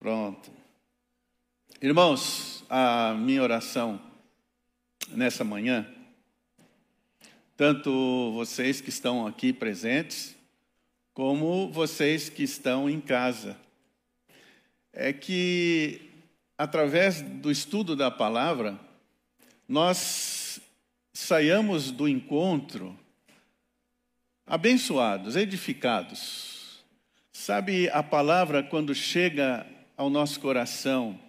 Pronto. Irmãos, a minha oração nessa manhã, tanto vocês que estão aqui presentes, como vocês que estão em casa, é que através do estudo da palavra, nós saiamos do encontro abençoados, edificados. Sabe, a palavra, quando chega ao nosso coração,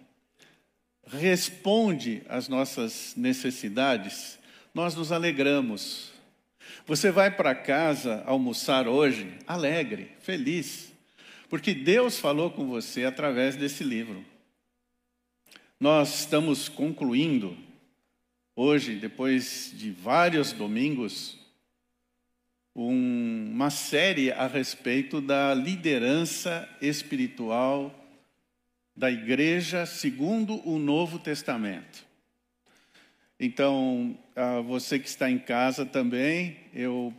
responde às nossas necessidades, nós nos alegramos. Você vai para casa almoçar hoje alegre, feliz, porque Deus falou com você através desse livro. Nós estamos concluindo hoje, depois de vários domingos, um, uma série a respeito da liderança espiritual da igreja segundo o Novo Testamento. Então, você que está em casa também, eu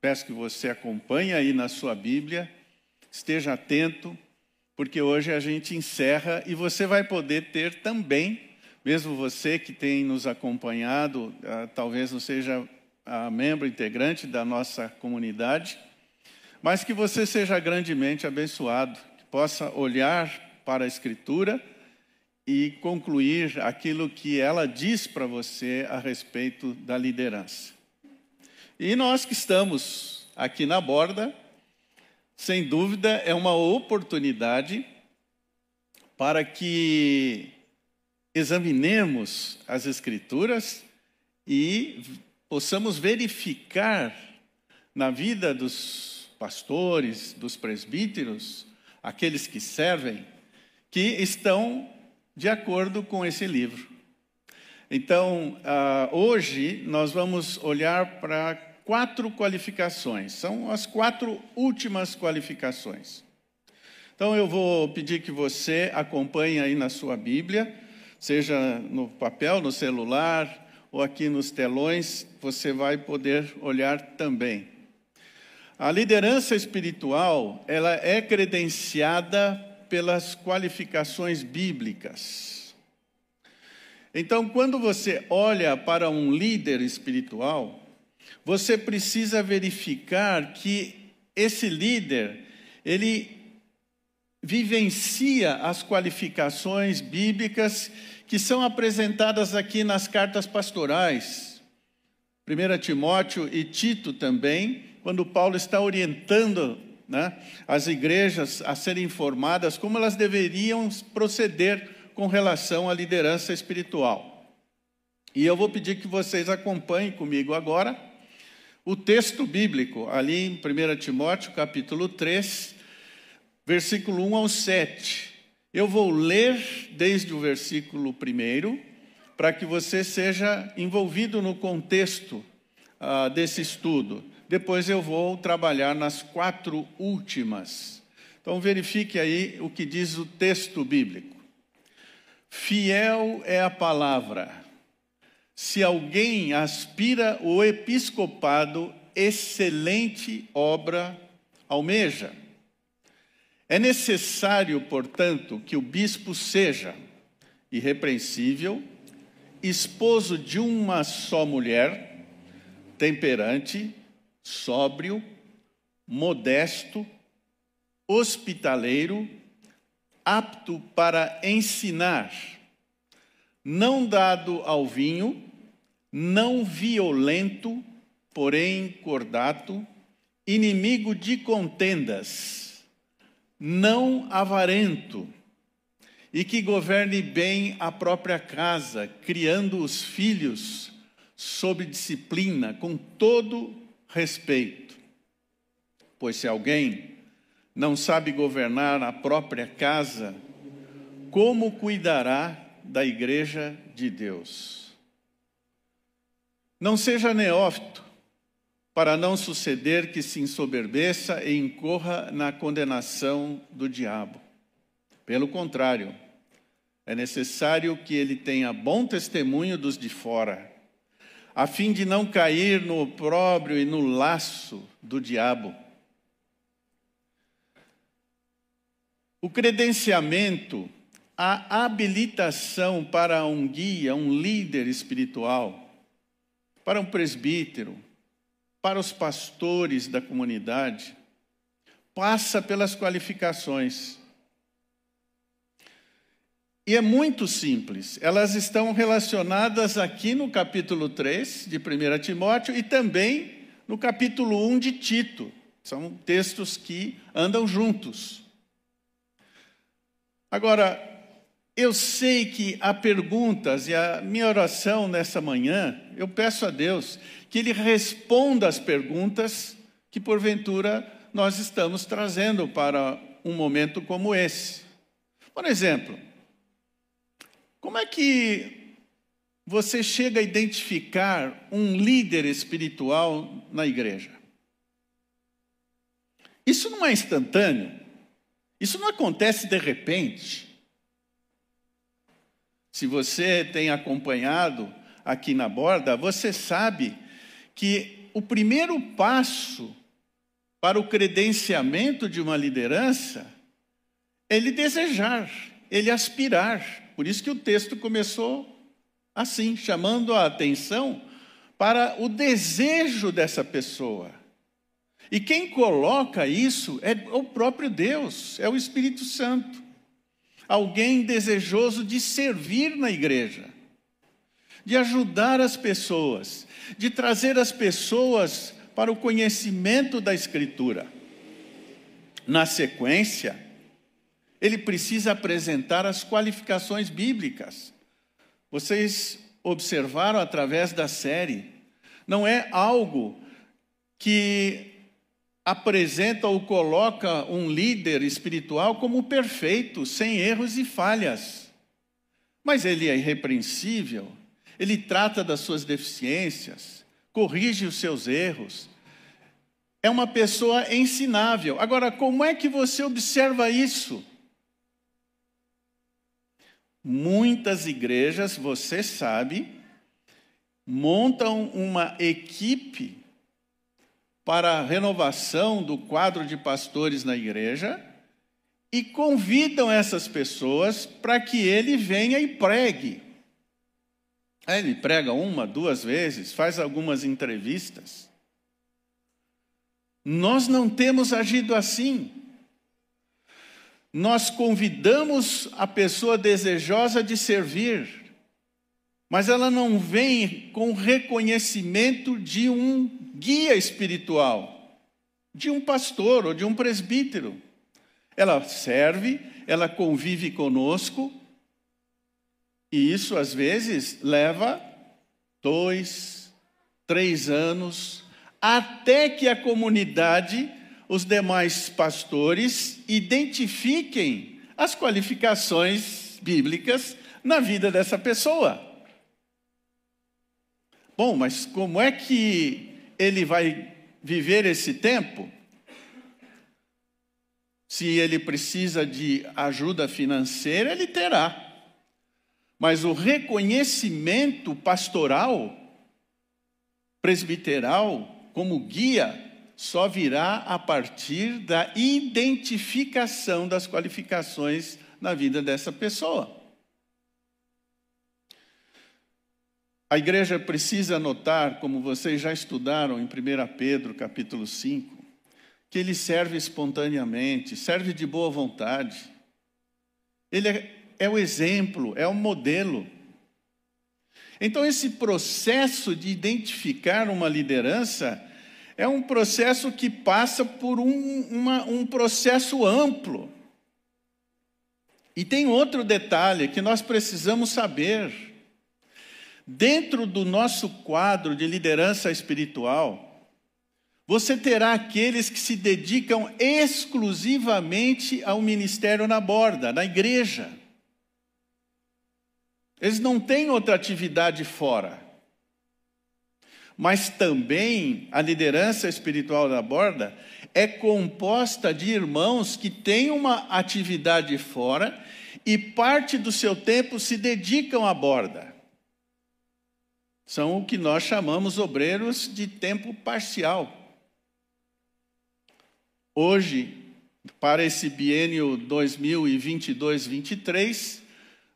peço que você acompanhe aí na sua Bíblia, esteja atento, porque hoje a gente encerra e você vai poder ter também, mesmo você que tem nos acompanhado, ah, talvez não seja membro integrante da nossa comunidade, mas que você seja grandemente abençoado, que possa olhar para a Escritura e concluir aquilo que ela diz para você a respeito da liderança. E nós que estamos aqui na borda, sem dúvida é uma oportunidade para que examinemos as Escrituras e possamos verificar na vida dos pastores, dos presbíteros, aqueles que servem, que estão de acordo com esse livro. Então, uh, hoje nós vamos olhar para quatro qualificações, são as quatro últimas qualificações. Então, eu vou pedir que você acompanhe aí na sua Bíblia, seja no papel, no celular ou aqui nos telões, você vai poder olhar também. A liderança espiritual, ela é credenciada pelas qualificações bíblicas. Então, quando você olha para um líder espiritual, você precisa verificar que esse líder, ele vivencia as qualificações bíblicas que são apresentadas aqui nas cartas pastorais. 1 Timóteo e Tito também, quando Paulo está orientando né, as igrejas a serem informadas como elas deveriam proceder com relação à liderança espiritual. E eu vou pedir que vocês acompanhem comigo agora o texto bíblico, ali em 1 Timóteo, capítulo 3, versículo 1 ao 7. Eu vou ler desde o versículo 1 para que você seja envolvido no contexto uh, desse estudo. Depois eu vou trabalhar nas quatro últimas. Então verifique aí o que diz o texto bíblico. Fiel é a palavra. Se alguém aspira o episcopado, excelente obra almeja. É necessário, portanto, que o bispo seja irrepreensível, esposo de uma só mulher, temperante, sóbrio, modesto, hospitaleiro, apto para ensinar, não dado ao vinho, não violento, porém cordato, inimigo de contendas, não avarento, e que governe bem a própria casa, criando os filhos sob disciplina, com todo respeito. Pois se alguém não sabe governar a própria casa, como cuidará da igreja de Deus? Não seja neófito, para não suceder que se ensoberbeça e incorra na condenação do diabo. Pelo contrário, é necessário que ele tenha bom testemunho dos de fora a fim de não cair no opróbrio e no laço do diabo. O credenciamento a habilitação para um guia, um líder espiritual, para um presbítero, para os pastores da comunidade, passa pelas qualificações. E é muito simples, elas estão relacionadas aqui no capítulo 3 de 1 Timóteo e também no capítulo 1 de Tito. São textos que andam juntos. Agora, eu sei que há perguntas e a minha oração nessa manhã, eu peço a Deus que Ele responda as perguntas que porventura nós estamos trazendo para um momento como esse. Por exemplo, como é que você chega a identificar um líder espiritual na igreja? Isso não é instantâneo, isso não acontece de repente. Se você tem acompanhado aqui na borda, você sabe que o primeiro passo para o credenciamento de uma liderança é ele desejar, ele aspirar. Por isso que o texto começou assim, chamando a atenção para o desejo dessa pessoa. E quem coloca isso é o próprio Deus, é o Espírito Santo alguém desejoso de servir na igreja, de ajudar as pessoas, de trazer as pessoas para o conhecimento da Escritura. Na sequência, ele precisa apresentar as qualificações bíblicas. Vocês observaram através da série, não é algo que apresenta ou coloca um líder espiritual como perfeito, sem erros e falhas. Mas ele é irrepreensível, ele trata das suas deficiências, corrige os seus erros. É uma pessoa ensinável. Agora, como é que você observa isso? Muitas igrejas, você sabe, montam uma equipe para a renovação do quadro de pastores na igreja e convidam essas pessoas para que ele venha e pregue. Aí ele prega uma, duas vezes, faz algumas entrevistas. Nós não temos agido assim. Nós convidamos a pessoa desejosa de servir, mas ela não vem com reconhecimento de um guia espiritual, de um pastor ou de um presbítero. Ela serve, ela convive conosco, e isso às vezes leva dois, três anos, até que a comunidade, os demais pastores, identifiquem as qualificações bíblicas na vida dessa pessoa. Bom, mas como é que ele vai viver esse tempo? Se ele precisa de ajuda financeira, ele terá. Mas o reconhecimento pastoral, presbiteral, como guia, só virá a partir da identificação das qualificações na vida dessa pessoa. A igreja precisa notar, como vocês já estudaram em 1 Pedro capítulo 5, que ele serve espontaneamente, serve de boa vontade. Ele é, é o exemplo, é o modelo. Então, esse processo de identificar uma liderança é um processo que passa por um, uma, um processo amplo. E tem outro detalhe que nós precisamos saber. Dentro do nosso quadro de liderança espiritual, você terá aqueles que se dedicam exclusivamente ao ministério na borda, na igreja. Eles não têm outra atividade fora. Mas também a liderança espiritual da borda é composta de irmãos que têm uma atividade fora e parte do seu tempo se dedicam à borda. São o que nós chamamos obreiros de tempo parcial. Hoje, para esse biênio 2022-23,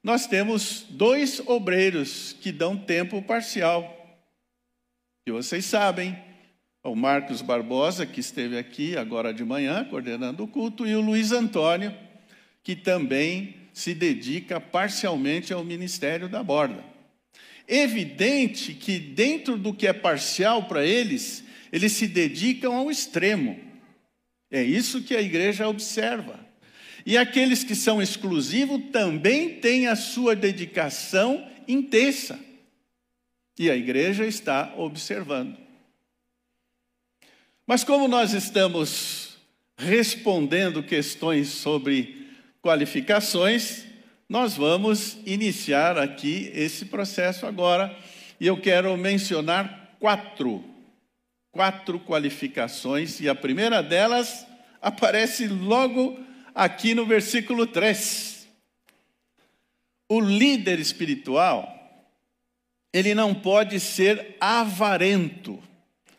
nós temos dois obreiros que dão tempo parcial. E vocês sabem, o Marcos Barbosa, que esteve aqui agora de manhã, coordenando o culto, e o Luiz Antônio, que também se dedica parcialmente ao ministério da borda. Evidente que, dentro do que é parcial para eles, eles se dedicam ao extremo. É isso que a igreja observa. E aqueles que são exclusivos também têm a sua dedicação intensa. E a igreja está observando. Mas como nós estamos respondendo questões sobre qualificações, nós vamos iniciar aqui esse processo agora. E eu quero mencionar quatro, quatro qualificações, e a primeira delas aparece logo aqui no versículo 3. O líder espiritual, ele não pode ser avarento.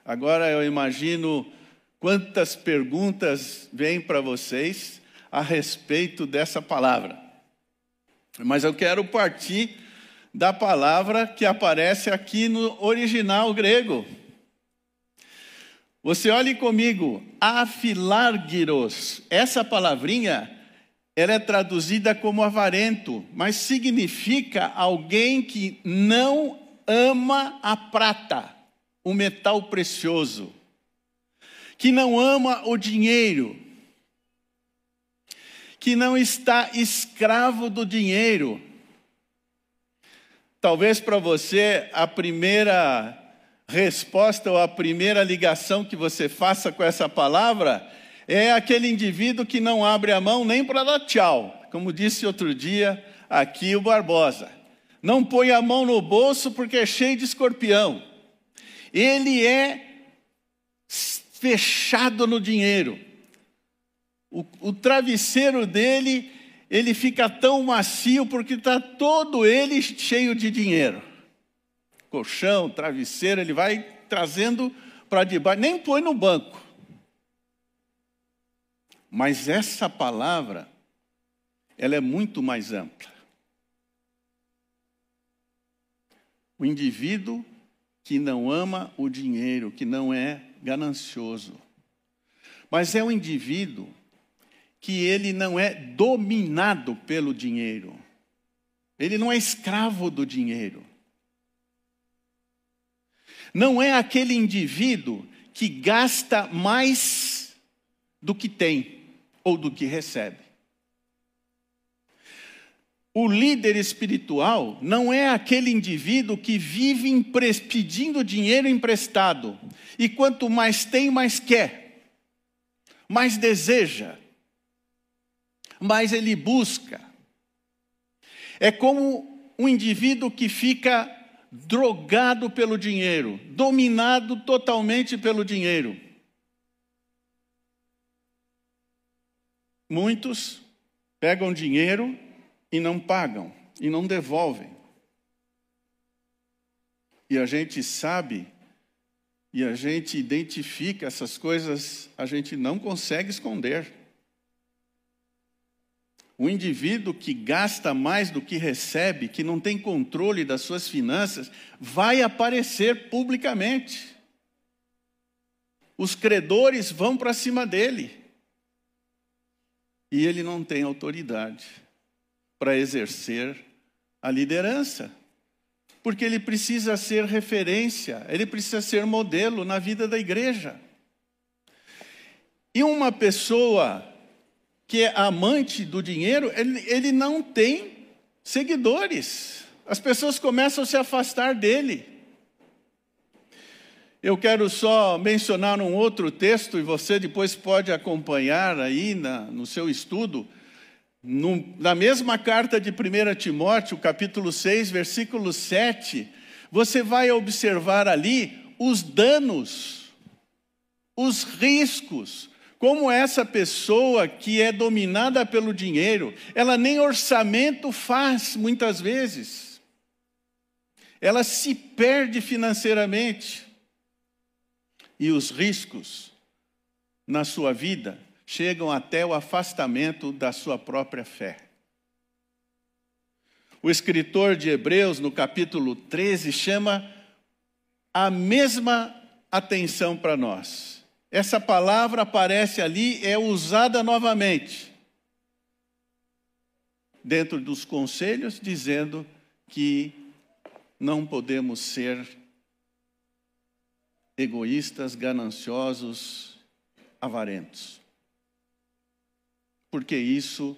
Agora eu imagino quantas perguntas vêm para vocês a respeito dessa palavra. Mas eu quero partir da palavra que aparece aqui no original grego. Você olhe comigo, afilargiros. Essa palavrinha, ela é traduzida como avarento, mas significa alguém que não ama a prata, o metal precioso, que não ama o dinheiro, que não está escravo do dinheiro. Talvez para você a primeira resposta ou a primeira ligação que você faça com essa palavra é aquele indivíduo que não abre a mão nem para dar tchau, como disse outro dia aqui o Barbosa. Não põe a mão no bolso porque é cheio de escorpião. Ele é fechado no dinheiro. O, o travesseiro dele, ele fica tão macio porque está todo ele cheio de dinheiro colchão, travesseiro, ele vai trazendo para debaixo, nem põe no banco. Mas essa palavra, ela é muito mais ampla. O indivíduo que não ama o dinheiro, que não é ganancioso, mas é um indivíduo que ele não é dominado pelo dinheiro. Ele não é escravo do dinheiro não é aquele indivíduo que gasta mais do que tem ou do que recebe. O líder espiritual não é aquele indivíduo que vive pedindo dinheiro emprestado e quanto mais tem, mais quer, mais deseja, mais ele busca. É como um indivíduo que fica drogado pelo dinheiro, dominado totalmente pelo dinheiro. Muitos pegam dinheiro e não pagam, e não devolvem. E a gente sabe, e a gente identifica essas coisas, a gente não consegue esconder. O indivíduo que gasta mais do que recebe, que não tem controle das suas finanças, vai aparecer publicamente. Os credores vão para cima dele. E ele não tem autoridade para exercer a liderança. Porque ele precisa ser referência, ele precisa ser modelo na vida da igreja. E uma pessoa que é amante do dinheiro, ele, ele não tem seguidores. As pessoas começam a se afastar dele. Eu quero só mencionar um outro texto, e você depois pode acompanhar aí na, no seu estudo. Na mesma carta de 1 Timóteo, capítulo 6, versículo 7, você vai observar ali os danos, os riscos, como essa pessoa que é dominada pelo dinheiro, ela nem orçamento faz muitas vezes. Ela se perde financeiramente. E os riscos na sua vida chegam até o afastamento da sua própria fé. o escritor de Hebreus, no capítulo 13, chama a mesma atenção para nós. Essa palavra aparece ali, é usada novamente, dentro dos conselhos, dizendo que não podemos ser egoístas, gananciosos, avarentos. Porque isso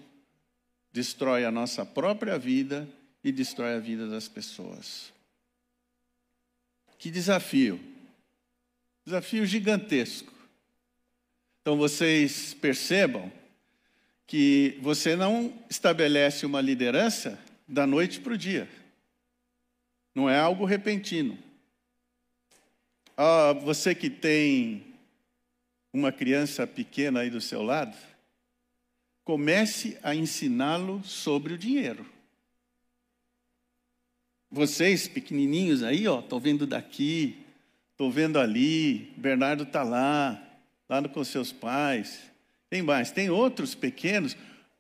destrói a nossa própria vida e destrói a vida das pessoas. Que desafio! Desafio gigantesco. Então vocês percebam que você não estabelece uma liderança da noite para o dia. Não é algo repentino. Ah, você que tem uma criança pequena aí do seu lado, comece a ensiná-lo sobre o dinheiro. Vocês pequenininhos aí, ó, estão vendo daqui, estou vendo ali, Bernardo está lá, lá com seus pais. Tem mais, tem outros pequenos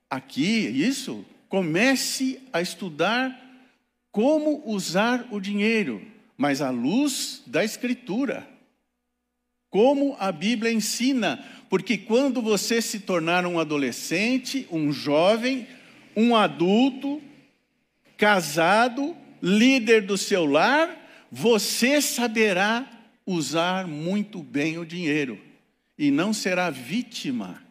aqui, isso. Comece a estudar como usar o dinheiro, mas à luz da Escritura. Como a Bíblia ensina, porque quando você se tornar um adolescente, um jovem, um adulto, casado, líder do seu lar, você saberá usar muito bem o dinheiro e não será vítima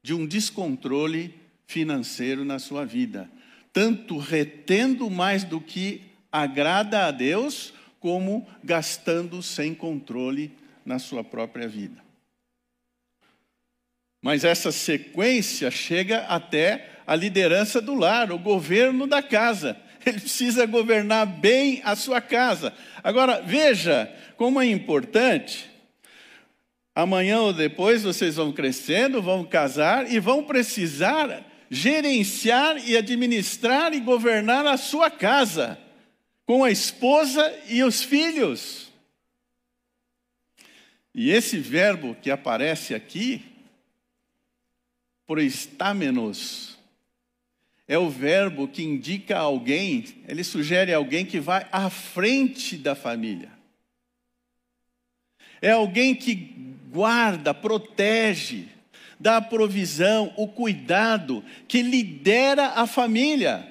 de um descontrole financeiro na sua vida, tanto retendo mais do que agrada a Deus, como gastando sem controle na sua própria vida. Mas essa sequência chega até a liderança do lar, o governo da casa. Ele precisa governar bem a sua casa. Agora, veja como é importante. Amanhã ou depois vocês vão crescendo, vão casar e vão precisar gerenciar e administrar e governar a sua casa, com a esposa e os filhos. E esse verbo que aparece aqui, proestamenos, é o verbo que indica alguém, ele sugere alguém que vai à frente da família. É alguém que guarda, protege, dá a provisão, o cuidado, que lidera a família.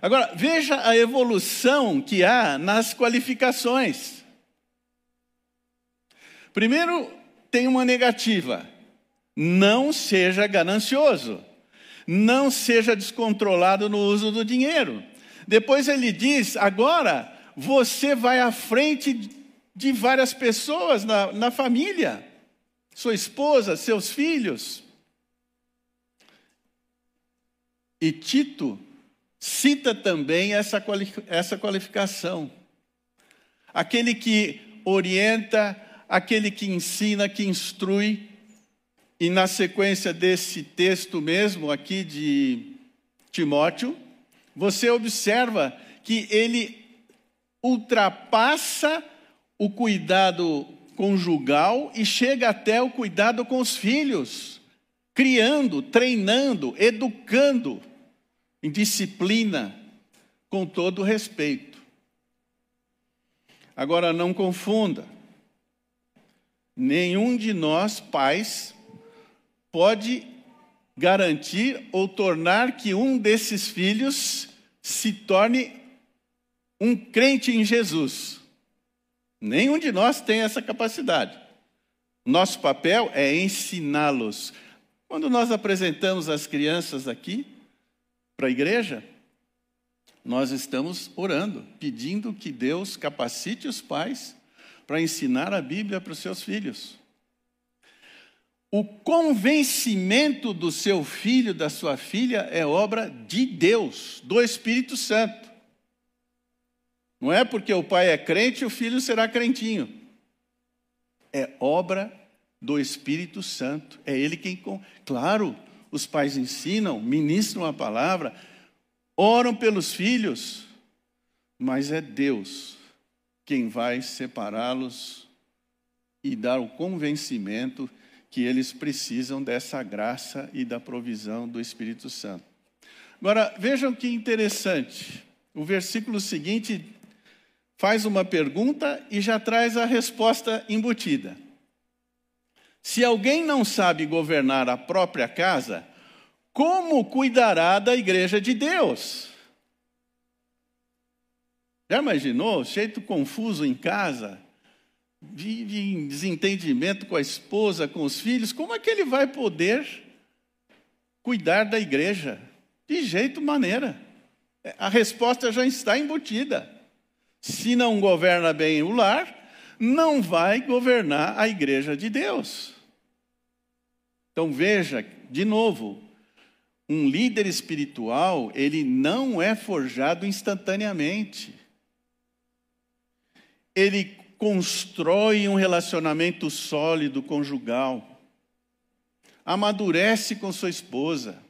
Agora, veja a evolução que há nas qualificações. Primeiro, tem uma negativa: não seja ganancioso, não seja descontrolado no uso do dinheiro. Depois ele diz: agora você vai à frente de várias pessoas na, na família, sua esposa, seus filhos. E Tito cita também essa, essa qualificação. Aquele que orienta aquele que ensina, que instrui. E na sequência desse texto mesmo, aqui de Timóteo, você observa que ele ultrapassa o cuidado conjugal e chega até o cuidado com os filhos, criando, treinando, educando em disciplina, com todo respeito. Agora, não confunda. Nenhum de nós, pais, pode garantir ou tornar que um desses filhos se torne um crente em Jesus. Nenhum de nós tem essa capacidade. Nosso papel é ensiná-los. Quando nós apresentamos as crianças aqui para a igreja, nós estamos orando, pedindo que Deus capacite os pais para ensinar a Bíblia para os seus filhos. O convencimento do seu filho, da sua filha, é obra de Deus, do Espírito Santo. Não é porque o pai é crente, o filho será crentinho. É obra do Espírito Santo. É ele quem. Claro, os pais ensinam, ministram a palavra, oram pelos filhos, mas é Deus quem vai separá-los e dar o convencimento que eles precisam dessa graça e da provisão do Espírito Santo. Agora, vejam que interessante. O versículo seguinte faz uma pergunta e já traz a resposta embutida. Se alguém não sabe governar a própria casa, como cuidará da igreja de Deus? Já imaginou? Jeito confuso em casa, vive em desentendimento com a esposa, com os filhos, como é que ele vai poder cuidar da igreja? De jeito maneira. A resposta já está embutida. Se não governa bem o lar, não vai governar a igreja de Deus. Então veja, de novo, um líder espiritual, ele não é forjado instantaneamente. Ele constrói um relacionamento sólido conjugal. Amadurece com sua esposa.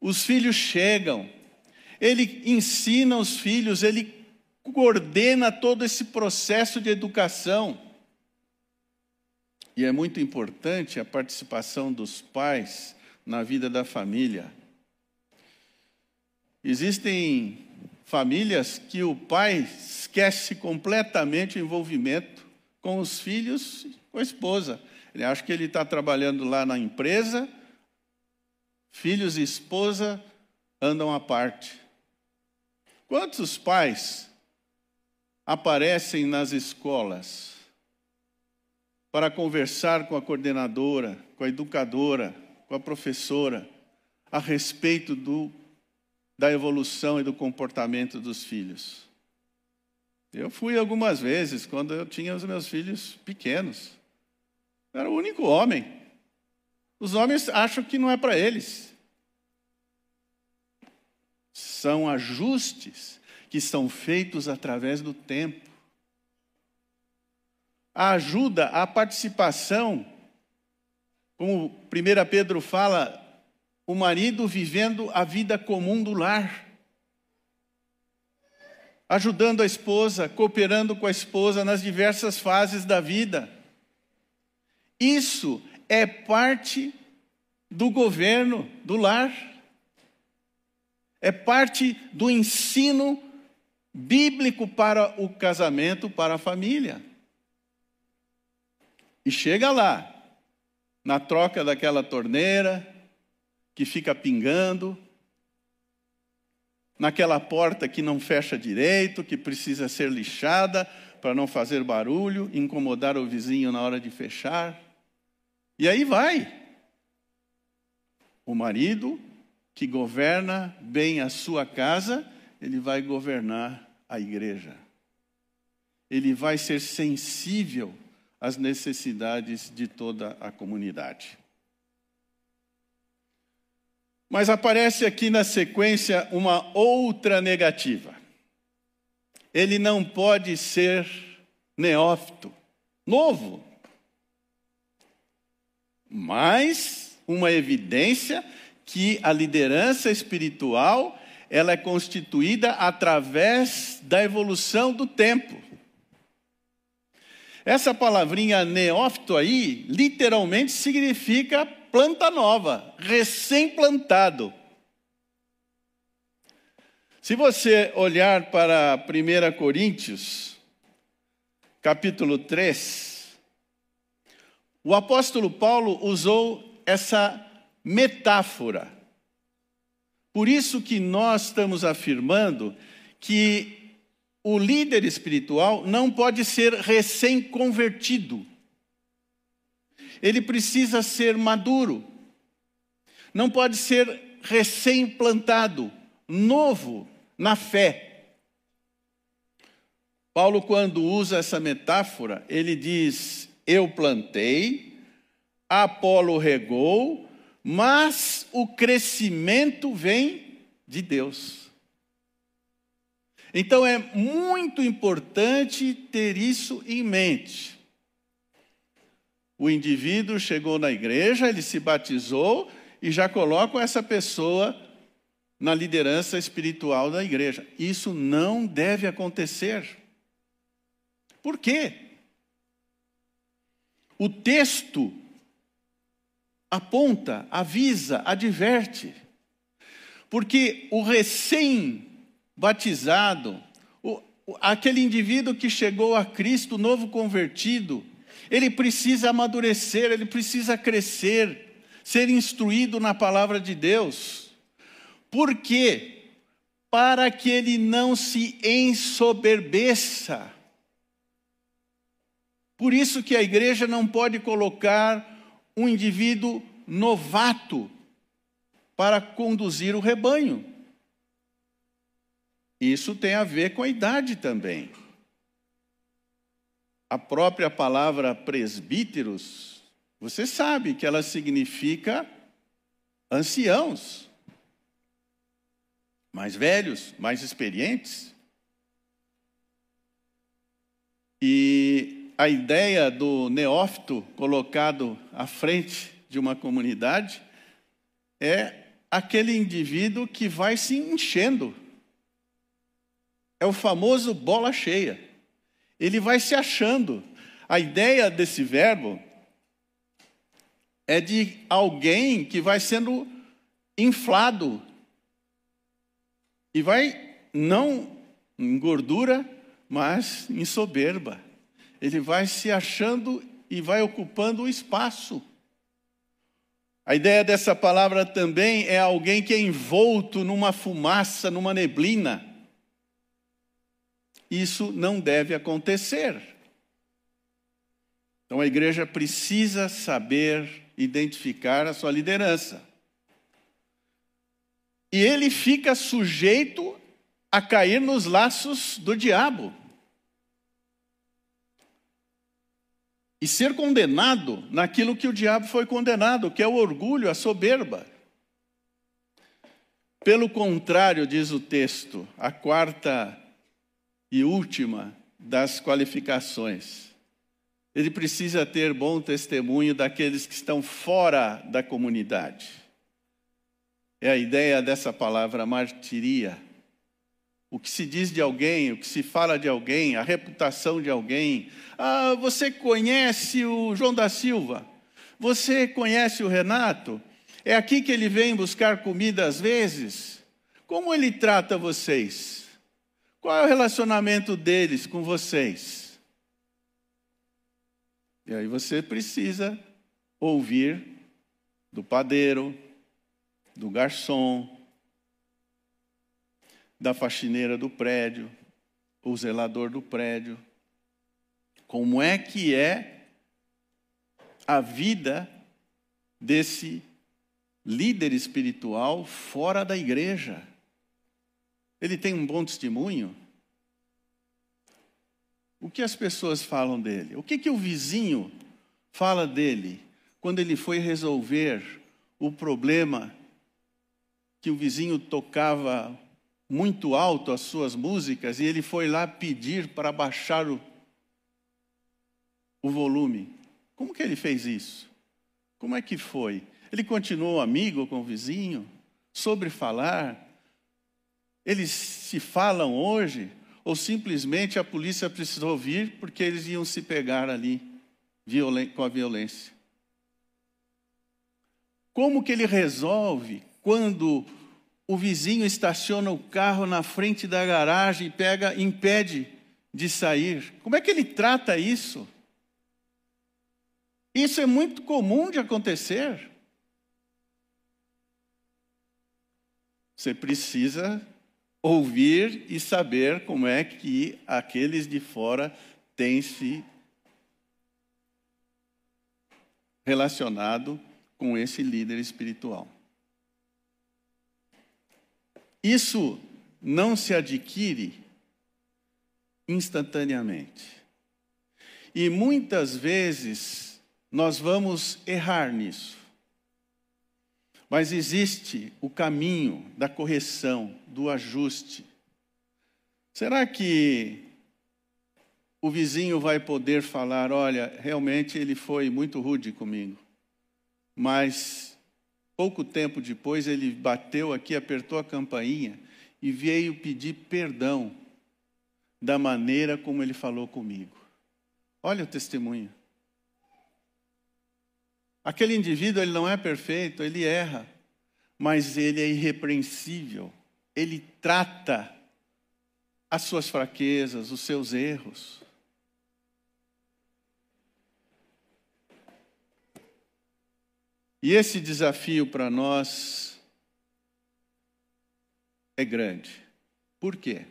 Os filhos chegam. Ele ensina os filhos, ele coordena todo esse processo de educação. E é muito importante a participação dos pais na vida da família. Existem famílias que o pai esquece completamente o envolvimento com os filhos, com a esposa. Ele acha que ele está trabalhando lá na empresa, filhos e esposa andam à parte. Quantos pais aparecem nas escolas para conversar com a coordenadora, com a educadora, com a professora a respeito do, da evolução e do comportamento dos filhos. Eu fui algumas vezes quando eu tinha os meus filhos pequenos. Eu era o único homem. Os homens acham que não é para eles. São ajustes que são feitos através do tempo. A ajuda, a participação, como 1 Pedro fala, o marido vivendo a vida comum do lar, ajudando a esposa, cooperando com a esposa nas diversas fases da vida. Isso é parte do governo do lar, é parte do ensino bíblico para o casamento, para a família. E chega lá, na troca daquela torneira que fica pingando, naquela porta que não fecha direito, que precisa ser lixada para não fazer barulho, incomodar o vizinho na hora de fechar. E aí vai. O marido que governa bem a sua casa ele vai governar a igreja. Ele vai ser sensível às necessidades de toda a comunidade. Mas aparece aqui na sequência uma outra negativa. Ele não pode ser neófito, novo. Mas uma evidência que a liderança espiritual ela é constituída através da evolução do tempo. Essa palavrinha neófito aí, literalmente significa planta nova, recém-plantado. Se você olhar para 1 Coríntios, capítulo 3, o apóstolo Paulo usou essa metáfora por isso que nós estamos afirmando que o líder espiritual não pode ser recém-convertido. Ele precisa ser maduro. Não pode ser recém-plantado, novo na fé. Paulo, quando usa essa metáfora, ele diz: Eu plantei, Apolo regou, mas o crescimento vem de Deus. Então é muito importante ter isso em mente. O indivíduo chegou na igreja, ele se batizou e já colocam essa pessoa na liderança espiritual da igreja. Isso não deve acontecer. Por quê? O texto aponta, avisa, adverte. Porque o recém-batizado, aquele indivíduo que chegou a Cristo, novo convertido, ele precisa amadurecer, ele precisa crescer, ser instruído na palavra de Deus. Por quê? Para que ele não se ensoberbeça. Por isso que a igreja não pode colocar um indivíduo novato para conduzir o rebanho. Isso tem a ver com a idade também. A própria palavra presbíteros, você sabe que ela significa anciãos, mais velhos, mais experientes. E a ideia do neófito colocado à frente de uma comunidade é aquele indivíduo que vai se enchendo. É o famoso bola cheia. Ele vai se achando. A ideia desse verbo é de alguém que vai sendo inflado e vai não em gordura, mas em soberba. Ele vai se achando e vai ocupando o espaço. A ideia dessa palavra também é alguém que é envolto numa fumaça, numa neblina. Isso não deve acontecer. Então a igreja precisa saber identificar a sua liderança. E ele fica sujeito a cair nos laços do diabo. e ser condenado naquilo que o diabo foi condenado, que é o orgulho, a soberba. Pelo contrário, diz o texto, a quarta e última das qualificações. Ele precisa ter bom testemunho daqueles que estão fora da comunidade. É a ideia dessa palavra martiria o que se diz de alguém, o que se fala de alguém, a reputação de alguém. Ah, você conhece o João da Silva? Você conhece o Renato? É aqui que ele vem buscar comida às vezes? Como ele trata vocês? Qual é o relacionamento deles com vocês? E aí você precisa ouvir do padeiro, do garçom, da faxineira do prédio, o zelador do prédio. Como é que é a vida desse líder espiritual fora da igreja? Ele tem um bom testemunho? O que as pessoas falam dele? O que, que o vizinho fala dele quando ele foi resolver o problema que o vizinho tocava muito alto as suas músicas e ele foi lá pedir para baixar o, o volume. Como que ele fez isso? Como é que foi? Ele continuou amigo com o vizinho? Sobre falar? Eles se falam hoje? Ou simplesmente a polícia precisou vir porque eles iam se pegar ali com a violência? Como que ele resolve quando o vizinho estaciona o carro na frente da garagem e pega, impede de sair. Como é que ele trata isso? Isso é muito comum de acontecer. Você precisa ouvir e saber como é que aqueles de fora têm se relacionado com esse líder espiritual. Isso não se adquire instantaneamente. E muitas vezes nós vamos errar nisso. Mas existe o caminho da correção, do ajuste. Será que o vizinho vai poder falar: olha, realmente ele foi muito rude comigo, mas Pouco tempo depois, ele bateu aqui, apertou a campainha e veio pedir perdão da maneira como ele falou comigo. Olha o testemunho. Aquele indivíduo, ele não é perfeito, ele erra. mas ele é irrepreensível. Ele trata as suas fraquezas, os seus erros. E esse desafio para nós é grande. Por quê?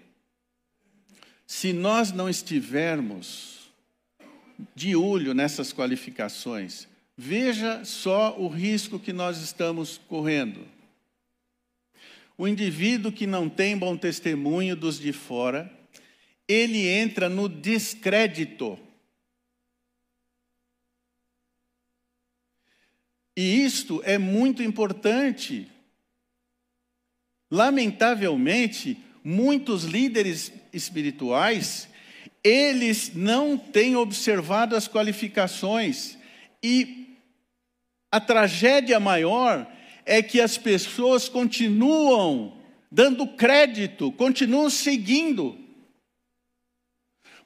Se nós não estivermos de olho nessas qualificações, veja só o risco que nós estamos correndo. O indivíduo que não tem bom testemunho dos de fora, ele entra no descrédito. E isto é muito importante. Lamentavelmente, muitos líderes espirituais, eles não têm observado as qualificações e a tragédia maior é que as pessoas continuam dando crédito, continuam seguindo.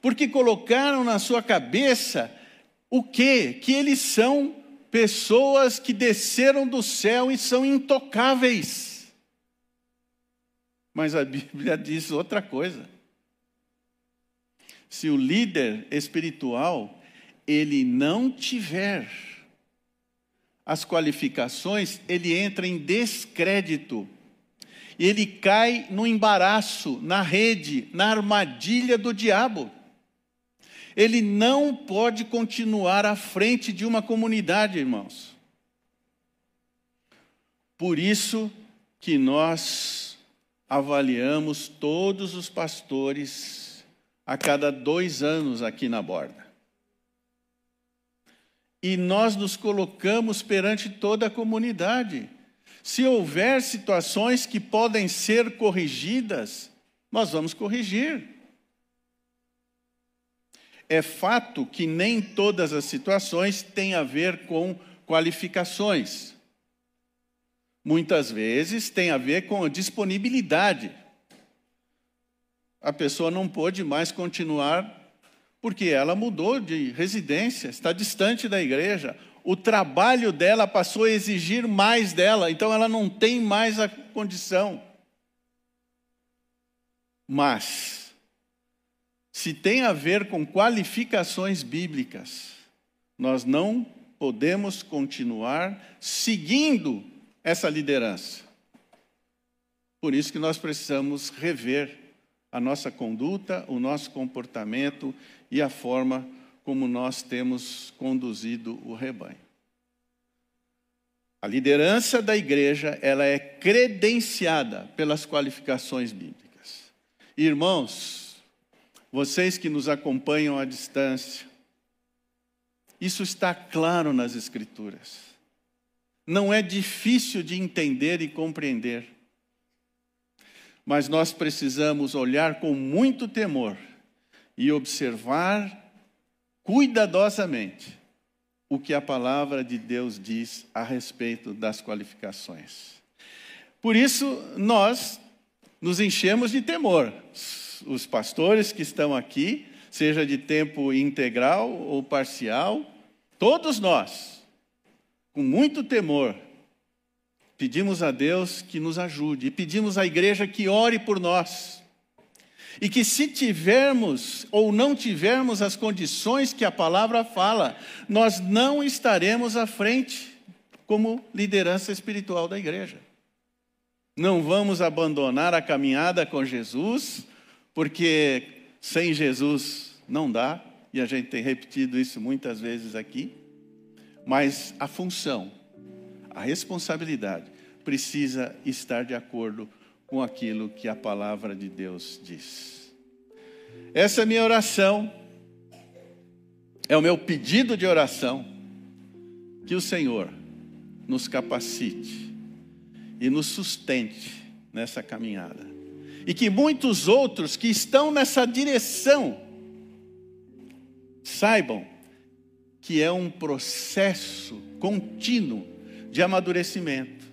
Porque colocaram na sua cabeça o quê? Que eles são pessoas que desceram do céu e são intocáveis. Mas a Bíblia diz outra coisa. Se o líder espiritual ele não tiver as qualificações, ele entra em descrédito. Ele cai no embaraço, na rede, na armadilha do diabo ele não pode continuar à frente de uma comunidade, irmãos. Por isso que nós avaliamos todos os pastores a cada dois anos aqui na borda. E nós nos colocamos perante toda a comunidade. Se houver situações que podem ser corrigidas, nós vamos corrigir. É fato que nem todas as situações têm a ver com qualificações. Muitas vezes tem a ver com a disponibilidade. A pessoa não pôde mais continuar porque ela mudou de residência, está distante da igreja. O trabalho dela passou a exigir mais dela, então ela não tem mais a condição. Mas se tem a ver com qualificações bíblicas, nós não podemos continuar seguindo essa liderança. Por isso que nós precisamos rever a nossa conduta, o nosso comportamento e a forma como nós temos conduzido o rebanho. A liderança da igreja, ela é credenciada pelas qualificações bíblicas. Irmãos, vocês que nos acompanham à distância, isso está claro nas Escrituras. Não é difícil de entender e compreender. Mas nós precisamos olhar com muito temor e observar cuidadosamente o que a palavra de Deus diz a respeito das qualificações. Por isso, nós nos enchemos de temor os pastores que estão aqui, seja de tempo integral ou parcial, todos nós, com muito temor, pedimos a Deus que nos ajude e pedimos à igreja que ore por nós. E que se tivermos ou não tivermos as condições que a palavra fala, nós não estaremos à frente como liderança espiritual da igreja. Não vamos abandonar a caminhada com Jesus, porque sem Jesus não dá, e a gente tem repetido isso muitas vezes aqui, mas a função, a responsabilidade precisa estar de acordo com aquilo que a palavra de Deus diz. Essa é a minha oração, é o meu pedido de oração, que o Senhor nos capacite e nos sustente nessa caminhada e que muitos outros que estão nessa direção saibam que é um processo contínuo de amadurecimento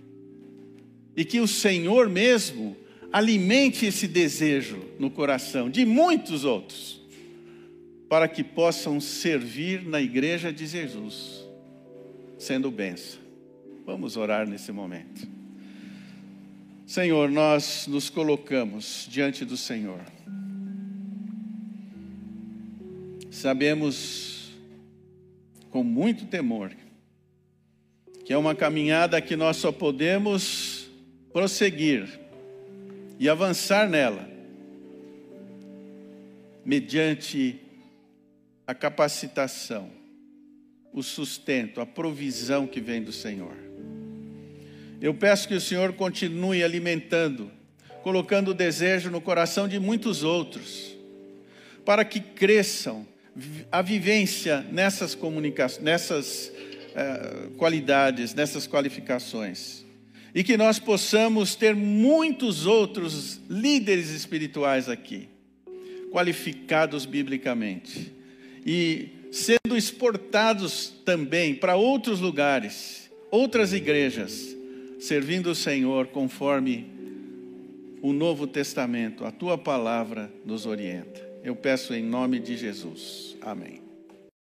e que o Senhor mesmo alimente esse desejo no coração de muitos outros para que possam servir na igreja de Jesus, sendo benção. Vamos orar nesse momento. Senhor, nós nos colocamos diante do Senhor. Sabemos com muito temor é uma caminhada que nós só podemos prosseguir e avançar nela mediante a capacitação, o sustento, a provisão que vem do Senhor. Eu peço que o Senhor continue alimentando, colocando o desejo no coração de muitos outros, para que cresçam a vivência nessas comunicações, nessas uh, qualidades, nessas qualificações. E que nós possamos ter muitos outros líderes espirituais aqui, qualificados biblicamente, e sendo exportados também para outros lugares, outras igrejas, servindo o Senhor conforme o Novo Testamento, a tua palavra nos orienta. Eu peço em nome de Jesus. Amém.